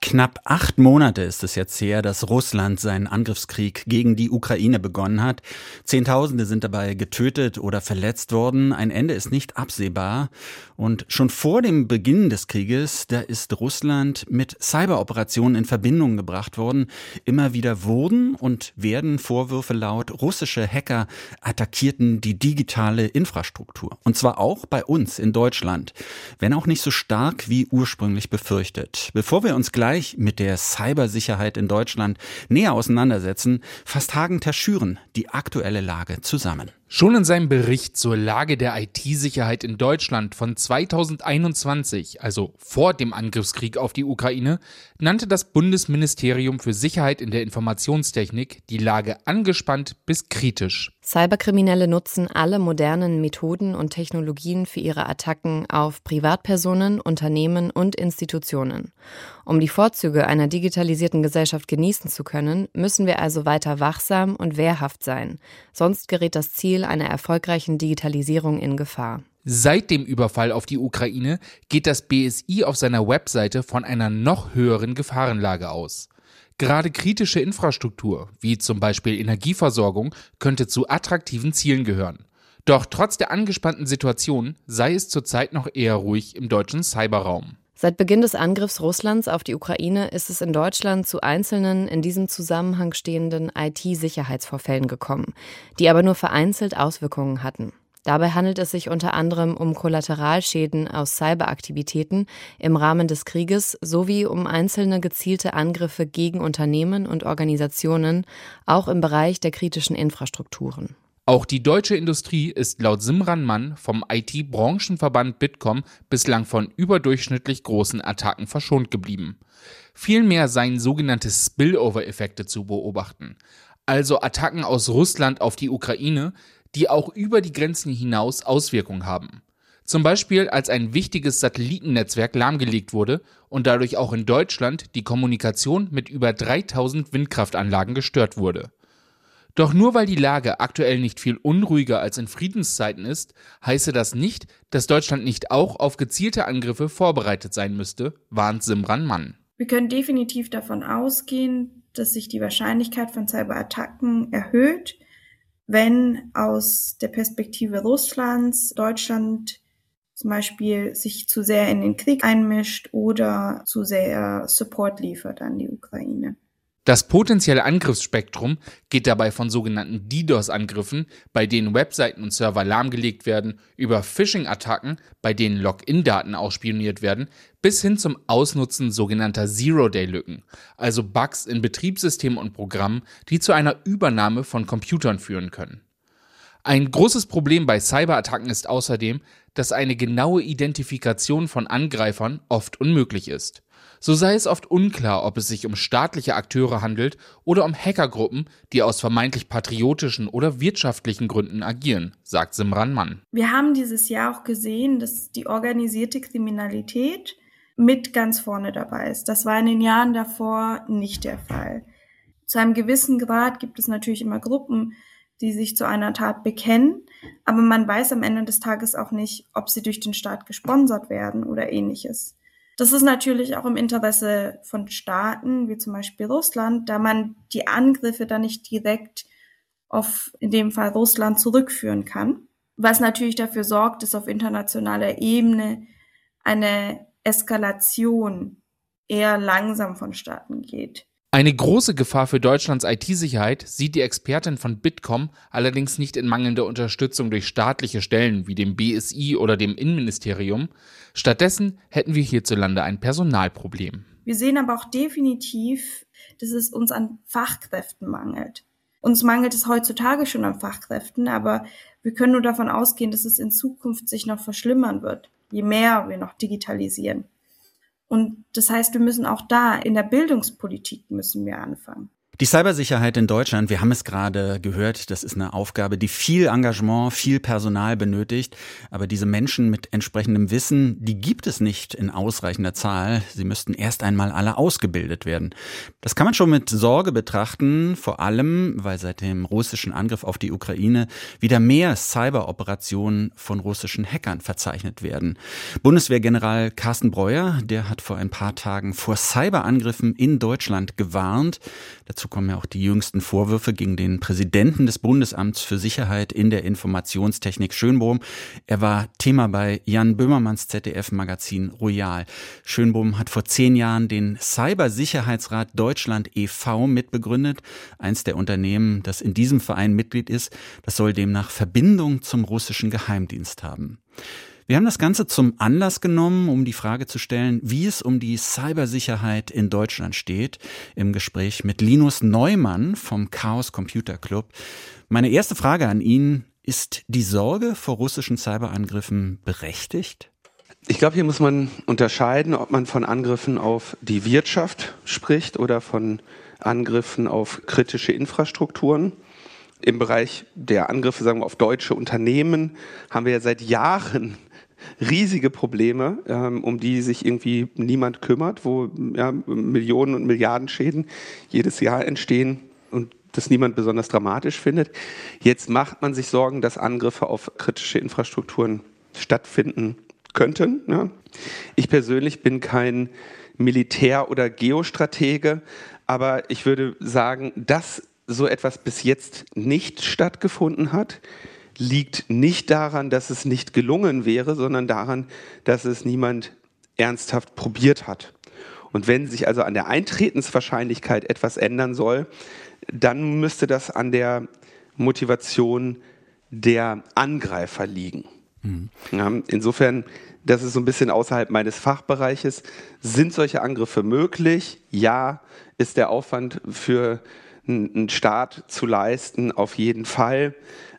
Knapp acht Monate ist es jetzt her, dass Russland seinen Angriffskrieg gegen die Ukraine begonnen hat. Zehntausende sind dabei getötet oder verletzt worden. Ein Ende ist nicht absehbar. Und schon vor dem Beginn des Krieges, da ist Russland mit Cyberoperationen in Verbindung gebracht worden. Immer wieder wurden und werden Vorwürfe laut, russische Hacker attackierten die digitale Infrastruktur. Und zwar auch bei uns in Deutschland. Wenn auch nicht so stark wie ursprünglich befürchtet. Bevor wir uns gleich gleich mit der Cybersicherheit in Deutschland näher auseinandersetzen, fasst Hagen Terschüren die aktuelle Lage zusammen. Schon in seinem Bericht zur Lage der IT-Sicherheit in Deutschland von 2021, also vor dem Angriffskrieg auf die Ukraine, nannte das Bundesministerium für Sicherheit in der Informationstechnik die Lage angespannt bis kritisch. Cyberkriminelle nutzen alle modernen Methoden und Technologien für ihre Attacken auf Privatpersonen, Unternehmen und Institutionen. Um die Vorzüge einer digitalisierten Gesellschaft genießen zu können, müssen wir also weiter wachsam und wehrhaft sein. Sonst gerät das Ziel Ziel einer erfolgreichen Digitalisierung in Gefahr. Seit dem Überfall auf die Ukraine geht das BSI auf seiner Webseite von einer noch höheren Gefahrenlage aus. Gerade kritische Infrastruktur, wie zum Beispiel Energieversorgung, könnte zu attraktiven Zielen gehören. Doch trotz der angespannten Situation sei es zurzeit noch eher ruhig im deutschen Cyberraum. Seit Beginn des Angriffs Russlands auf die Ukraine ist es in Deutschland zu einzelnen in diesem Zusammenhang stehenden IT-Sicherheitsvorfällen gekommen, die aber nur vereinzelt Auswirkungen hatten. Dabei handelt es sich unter anderem um Kollateralschäden aus Cyberaktivitäten im Rahmen des Krieges sowie um einzelne gezielte Angriffe gegen Unternehmen und Organisationen, auch im Bereich der kritischen Infrastrukturen. Auch die deutsche Industrie ist laut Simran Mann vom IT-Branchenverband Bitkom bislang von überdurchschnittlich großen Attacken verschont geblieben. Vielmehr seien sogenannte Spillover-Effekte zu beobachten, also Attacken aus Russland auf die Ukraine, die auch über die Grenzen hinaus Auswirkungen haben. Zum Beispiel als ein wichtiges Satellitennetzwerk lahmgelegt wurde und dadurch auch in Deutschland die Kommunikation mit über 3000 Windkraftanlagen gestört wurde. Doch nur weil die Lage aktuell nicht viel unruhiger als in Friedenszeiten ist, heiße das nicht, dass Deutschland nicht auch auf gezielte Angriffe vorbereitet sein müsste, warnt Simran Mann. Wir können definitiv davon ausgehen, dass sich die Wahrscheinlichkeit von Cyberattacken erhöht, wenn aus der Perspektive Russlands Deutschland zum Beispiel sich zu sehr in den Krieg einmischt oder zu sehr Support liefert an die Ukraine. Das potenzielle Angriffsspektrum geht dabei von sogenannten DDoS-Angriffen, bei denen Webseiten und Server lahmgelegt werden, über Phishing-Attacken, bei denen Login-Daten ausspioniert werden, bis hin zum Ausnutzen sogenannter Zero-Day-Lücken, also Bugs in Betriebssystemen und Programmen, die zu einer Übernahme von Computern führen können. Ein großes Problem bei Cyberattacken ist außerdem, dass eine genaue Identifikation von Angreifern oft unmöglich ist. So sei es oft unklar, ob es sich um staatliche Akteure handelt oder um Hackergruppen, die aus vermeintlich patriotischen oder wirtschaftlichen Gründen agieren, sagt Simran Mann. Wir haben dieses Jahr auch gesehen, dass die organisierte Kriminalität mit ganz vorne dabei ist. Das war in den Jahren davor nicht der Fall. Zu einem gewissen Grad gibt es natürlich immer Gruppen, die sich zu einer Tat bekennen, aber man weiß am Ende des Tages auch nicht, ob sie durch den Staat gesponsert werden oder ähnliches. Das ist natürlich auch im Interesse von Staaten, wie zum Beispiel Russland, da man die Angriffe dann nicht direkt auf, in dem Fall Russland, zurückführen kann. Was natürlich dafür sorgt, dass auf internationaler Ebene eine Eskalation eher langsam vonstatten geht. Eine große Gefahr für Deutschlands IT-Sicherheit sieht die Expertin von Bitkom allerdings nicht in mangelnder Unterstützung durch staatliche Stellen wie dem BSI oder dem Innenministerium. Stattdessen hätten wir hierzulande ein Personalproblem. Wir sehen aber auch definitiv, dass es uns an Fachkräften mangelt. Uns mangelt es heutzutage schon an Fachkräften, aber wir können nur davon ausgehen, dass es in Zukunft sich noch verschlimmern wird, je mehr wir noch digitalisieren. Und das heißt, wir müssen auch da in der Bildungspolitik müssen wir anfangen. Die Cybersicherheit in Deutschland, wir haben es gerade gehört, das ist eine Aufgabe, die viel Engagement, viel Personal benötigt. Aber diese Menschen mit entsprechendem Wissen, die gibt es nicht in ausreichender Zahl. Sie müssten erst einmal alle ausgebildet werden. Das kann man schon mit Sorge betrachten, vor allem, weil seit dem russischen Angriff auf die Ukraine wieder mehr Cyberoperationen von russischen Hackern verzeichnet werden. Bundeswehrgeneral Carsten Breuer, der hat vor ein paar Tagen vor Cyberangriffen in Deutschland gewarnt. Dazu Dazu kommen ja auch die jüngsten Vorwürfe gegen den Präsidenten des Bundesamts für Sicherheit in der Informationstechnik Schönbohm. Er war Thema bei Jan Böhmermanns ZDF-Magazin Royal. Schönbohm hat vor zehn Jahren den Cybersicherheitsrat Deutschland e.V. mitbegründet. Eins der Unternehmen, das in diesem Verein Mitglied ist, das soll demnach Verbindung zum russischen Geheimdienst haben. Wir haben das Ganze zum Anlass genommen, um die Frage zu stellen, wie es um die Cybersicherheit in Deutschland steht, im Gespräch mit Linus Neumann vom Chaos Computer Club. Meine erste Frage an ihn, ist die Sorge vor russischen Cyberangriffen berechtigt? Ich glaube, hier muss man unterscheiden, ob man von Angriffen auf die Wirtschaft spricht oder von Angriffen auf kritische Infrastrukturen. Im Bereich der Angriffe, sagen wir, auf deutsche Unternehmen haben wir ja seit Jahren riesige Probleme, ähm, um die sich irgendwie niemand kümmert, wo ja, Millionen und Milliarden Schäden jedes Jahr entstehen und das niemand besonders dramatisch findet. Jetzt macht man sich Sorgen, dass Angriffe auf kritische Infrastrukturen stattfinden könnten. Ja. Ich persönlich bin kein Militär- oder Geostratege, aber ich würde sagen, dass so etwas bis jetzt nicht stattgefunden hat, liegt nicht daran, dass es nicht gelungen wäre, sondern daran, dass es niemand ernsthaft probiert hat. Und wenn sich also an der Eintretenswahrscheinlichkeit etwas ändern soll, dann müsste das an der Motivation der Angreifer liegen. Mhm. Ja, insofern, das ist so ein bisschen außerhalb meines Fachbereiches. Sind solche Angriffe möglich? Ja. Ist der Aufwand für einen Staat zu leisten? Auf jeden Fall.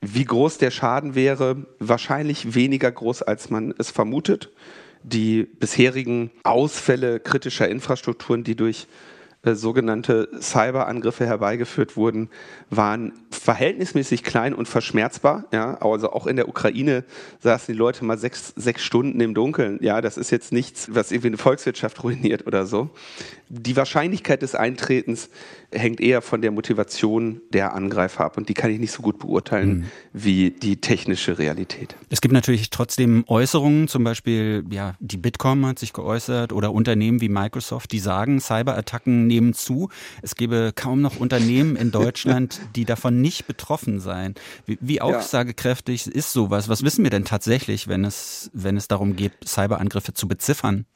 Wie groß der Schaden wäre, wahrscheinlich weniger groß, als man es vermutet. Die bisherigen Ausfälle kritischer Infrastrukturen, die durch äh, sogenannte Cyberangriffe herbeigeführt wurden, waren verhältnismäßig klein und verschmerzbar. Ja, also auch in der Ukraine saßen die Leute mal sechs, sechs Stunden im Dunkeln. Ja, das ist jetzt nichts, was irgendwie eine Volkswirtschaft ruiniert oder so. Die Wahrscheinlichkeit des Eintretens hängt eher von der Motivation der Angreifer ab und die kann ich nicht so gut beurteilen mhm. wie die technische Realität. Es gibt natürlich trotzdem Äußerungen, zum Beispiel ja die Bitkom hat sich geäußert oder Unternehmen wie Microsoft, die sagen, Cyberattacken nehmen zu. Es gäbe kaum noch Unternehmen in Deutschland, die davon nicht betroffen seien. Wie, wie aussagekräftig ist sowas? Was wissen wir denn tatsächlich, wenn es, wenn es darum geht, Cyberangriffe zu beziffern?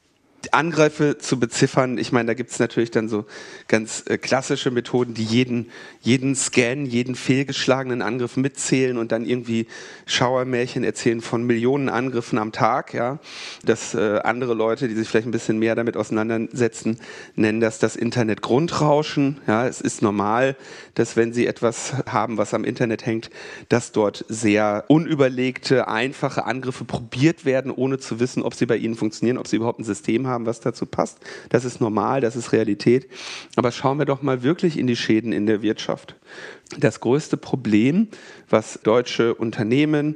Angriffe zu beziffern, ich meine, da gibt es natürlich dann so ganz äh, klassische Methoden, die jeden, jeden Scan, jeden fehlgeschlagenen Angriff mitzählen und dann irgendwie Schauermärchen erzählen von Millionen Angriffen am Tag. Ja, dass äh, andere Leute, die sich vielleicht ein bisschen mehr damit auseinandersetzen, nennen das das Internet Grundrauschen. Ja, es ist normal, dass wenn sie etwas haben, was am Internet hängt, dass dort sehr unüberlegte, einfache Angriffe probiert werden, ohne zu wissen, ob sie bei ihnen funktionieren, ob sie überhaupt ein System haben, was dazu passt. Das ist normal, das ist Realität. Aber schauen wir doch mal wirklich in die Schäden in der Wirtschaft. Das größte Problem, was deutsche Unternehmen,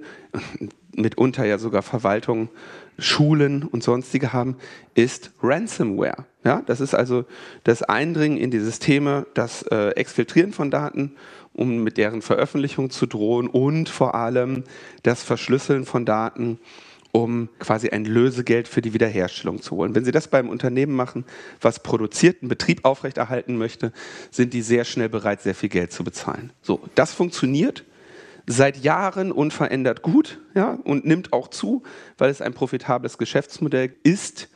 mitunter ja sogar Verwaltungen, Schulen und sonstige haben, ist Ransomware. Ja, das ist also das Eindringen in die Systeme, das äh, Exfiltrieren von Daten, um mit deren Veröffentlichung zu drohen und vor allem das Verschlüsseln von Daten um quasi ein Lösegeld für die Wiederherstellung zu holen. Wenn Sie das beim Unternehmen machen, was produziert, einen Betrieb aufrechterhalten möchte, sind die sehr schnell bereit, sehr viel Geld zu bezahlen. So, das funktioniert seit Jahren unverändert gut ja, und nimmt auch zu, weil es ein profitables Geschäftsmodell ist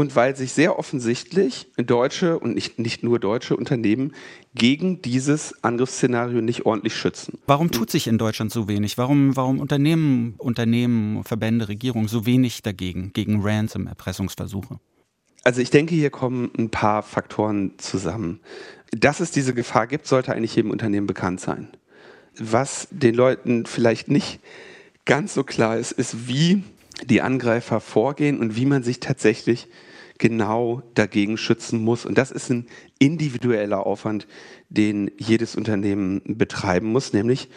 und weil sich sehr offensichtlich deutsche und nicht, nicht nur deutsche Unternehmen gegen dieses Angriffsszenario nicht ordentlich schützen. Warum tut sich in Deutschland so wenig? Warum, warum Unternehmen, Unternehmen, Verbände, Regierungen so wenig dagegen, gegen Ransom-Erpressungsversuche? Also ich denke, hier kommen ein paar Faktoren zusammen. Dass es diese Gefahr gibt, sollte eigentlich jedem Unternehmen bekannt sein. Was den Leuten vielleicht nicht ganz so klar ist, ist, wie die Angreifer vorgehen und wie man sich tatsächlich genau dagegen schützen muss. Und das ist ein individueller Aufwand, den jedes Unternehmen betreiben muss, nämlich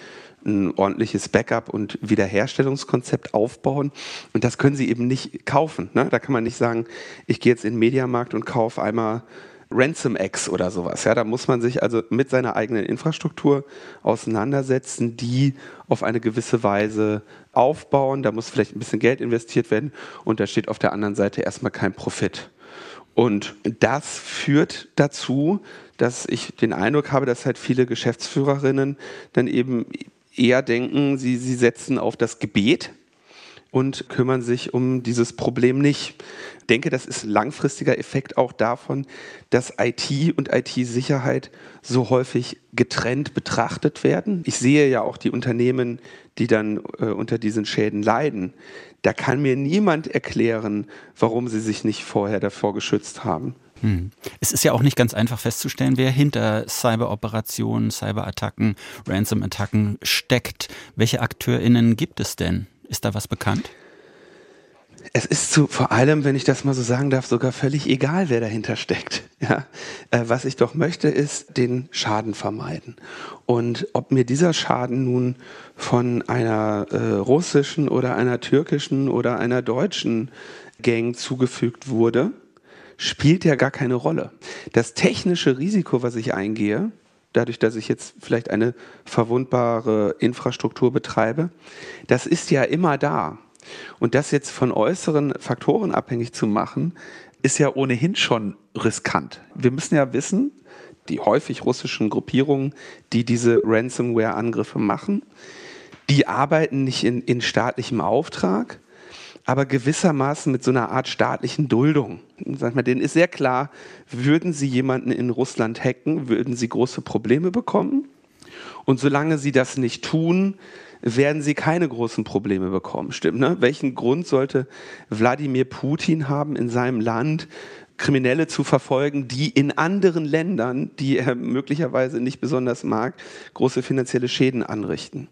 ein ordentliches Backup und Wiederherstellungskonzept aufbauen. Und das können sie eben nicht kaufen. Ne? Da kann man nicht sagen, ich gehe jetzt in den Mediamarkt und kaufe einmal RansomX oder sowas. Ja, da muss man sich also mit seiner eigenen Infrastruktur auseinandersetzen, die auf eine gewisse Weise aufbauen. Da muss vielleicht ein bisschen Geld investiert werden und da steht auf der anderen Seite erstmal kein Profit. Und das führt dazu, dass ich den Eindruck habe, dass halt viele Geschäftsführerinnen dann eben eher denken, sie, sie setzen auf das Gebet und kümmern sich um dieses Problem nicht. Ich denke, das ist langfristiger Effekt auch davon, dass IT und IT-Sicherheit so häufig getrennt betrachtet werden. Ich sehe ja auch die Unternehmen, die dann äh, unter diesen Schäden leiden. Da kann mir niemand erklären, warum sie sich nicht vorher davor geschützt haben. Hm. Es ist ja auch nicht ganz einfach festzustellen, wer hinter Cyberoperationen, Cyberattacken, Ransom-Attacken steckt. Welche AkteurInnen gibt es denn? Ist da was bekannt? Es ist zu, vor allem, wenn ich das mal so sagen darf, sogar völlig egal, wer dahinter steckt. Ja, äh, was ich doch möchte, ist den Schaden vermeiden. Und ob mir dieser Schaden nun von einer äh, russischen oder einer türkischen oder einer deutschen Gang zugefügt wurde, spielt ja gar keine Rolle. Das technische Risiko, was ich eingehe, dadurch, dass ich jetzt vielleicht eine verwundbare Infrastruktur betreibe, das ist ja immer da. Und das jetzt von äußeren Faktoren abhängig zu machen, ist ja ohnehin schon riskant. Wir müssen ja wissen, die häufig russischen Gruppierungen, die diese Ransomware-Angriffe machen, die arbeiten nicht in, in staatlichem Auftrag, aber gewissermaßen mit so einer Art staatlichen Duldung. Sag mal, denen ist sehr klar, würden sie jemanden in Russland hacken, würden sie große Probleme bekommen. Und solange sie das nicht tun, werden sie keine großen Probleme bekommen. Stimmt, ne? Welchen Grund sollte Wladimir Putin haben, in seinem Land Kriminelle zu verfolgen, die in anderen Ländern, die er möglicherweise nicht besonders mag, große finanzielle Schäden anrichten?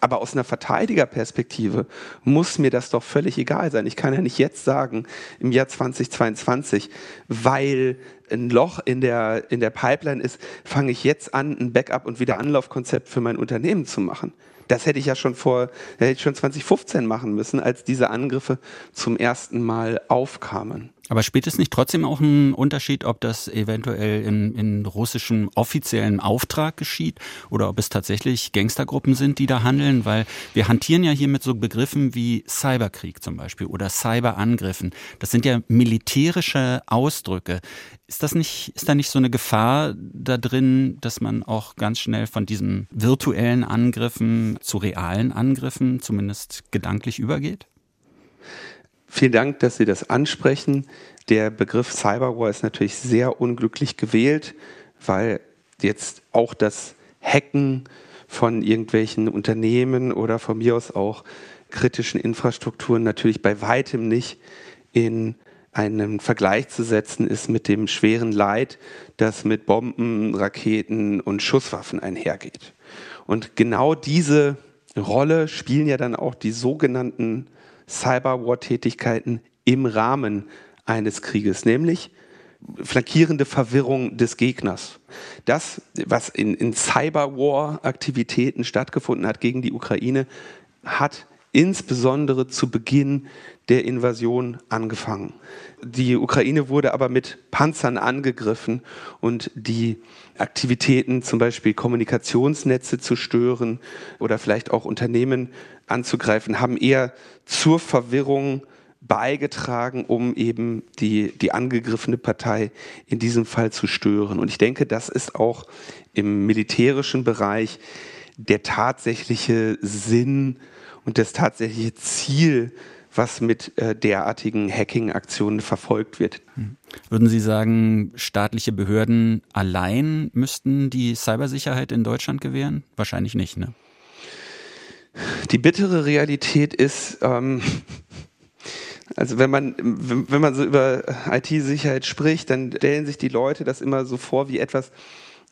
Aber aus einer Verteidigerperspektive muss mir das doch völlig egal sein. Ich kann ja nicht jetzt sagen, im Jahr 2022, weil ein Loch in der, in der Pipeline ist, fange ich jetzt an, ein Backup- und Wiederanlaufkonzept für mein Unternehmen zu machen. Das hätte ich ja schon vor, hätte ich schon 2015 machen müssen, als diese Angriffe zum ersten Mal aufkamen. Aber spielt es nicht trotzdem auch einen Unterschied, ob das eventuell in, in russischem offiziellen Auftrag geschieht oder ob es tatsächlich Gangstergruppen sind, die da handeln? Weil wir hantieren ja hier mit so Begriffen wie Cyberkrieg zum Beispiel oder Cyberangriffen. Das sind ja militärische Ausdrücke. Ist das nicht, ist da nicht so eine Gefahr da drin, dass man auch ganz schnell von diesen virtuellen Angriffen zu realen Angriffen zumindest gedanklich übergeht? Vielen Dank, dass Sie das ansprechen. Der Begriff Cyberwar ist natürlich sehr unglücklich gewählt, weil jetzt auch das Hacken von irgendwelchen Unternehmen oder von mir aus auch kritischen Infrastrukturen natürlich bei weitem nicht in einen Vergleich zu setzen ist mit dem schweren Leid, das mit Bomben, Raketen und Schusswaffen einhergeht. Und genau diese Rolle spielen ja dann auch die sogenannten Cyberwar-Tätigkeiten im Rahmen eines Krieges, nämlich flankierende Verwirrung des Gegners. Das, was in, in Cyberwar-Aktivitäten stattgefunden hat gegen die Ukraine, hat insbesondere zu Beginn der Invasion angefangen. Die Ukraine wurde aber mit Panzern angegriffen und die Aktivitäten, zum Beispiel Kommunikationsnetze zu stören oder vielleicht auch Unternehmen anzugreifen, haben eher zur Verwirrung beigetragen, um eben die, die angegriffene Partei in diesem Fall zu stören. Und ich denke, das ist auch im militärischen Bereich der tatsächliche Sinn und das tatsächliche Ziel, was mit äh, derartigen Hacking-Aktionen verfolgt wird. Hm. Würden Sie sagen, staatliche Behörden allein müssten die Cybersicherheit in Deutschland gewähren? Wahrscheinlich nicht, ne? Die bittere Realität ist, ähm, also wenn man, wenn man so über IT-Sicherheit spricht, dann stellen sich die Leute das immer so vor wie etwas,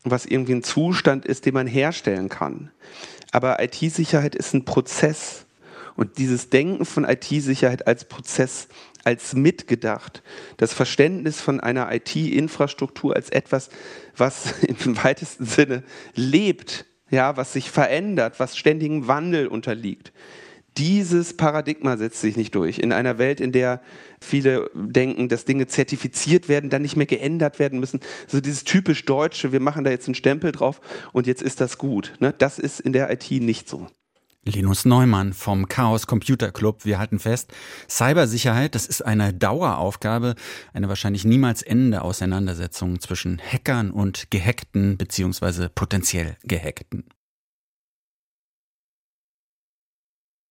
was irgendwie ein Zustand ist, den man herstellen kann. Aber IT-Sicherheit ist ein Prozess. Und dieses Denken von IT-Sicherheit als Prozess, als mitgedacht, das Verständnis von einer IT-Infrastruktur als etwas, was im weitesten Sinne lebt, ja, was sich verändert, was ständigem Wandel unterliegt. Dieses Paradigma setzt sich nicht durch. In einer Welt, in der viele denken, dass Dinge zertifiziert werden, dann nicht mehr geändert werden müssen. So dieses typisch Deutsche, wir machen da jetzt einen Stempel drauf und jetzt ist das gut. Ne? Das ist in der IT nicht so. Linus Neumann vom Chaos Computer Club. Wir halten fest, Cybersicherheit, das ist eine Daueraufgabe, eine wahrscheinlich niemals endende Auseinandersetzung zwischen Hackern und Gehackten beziehungsweise potenziell Gehackten.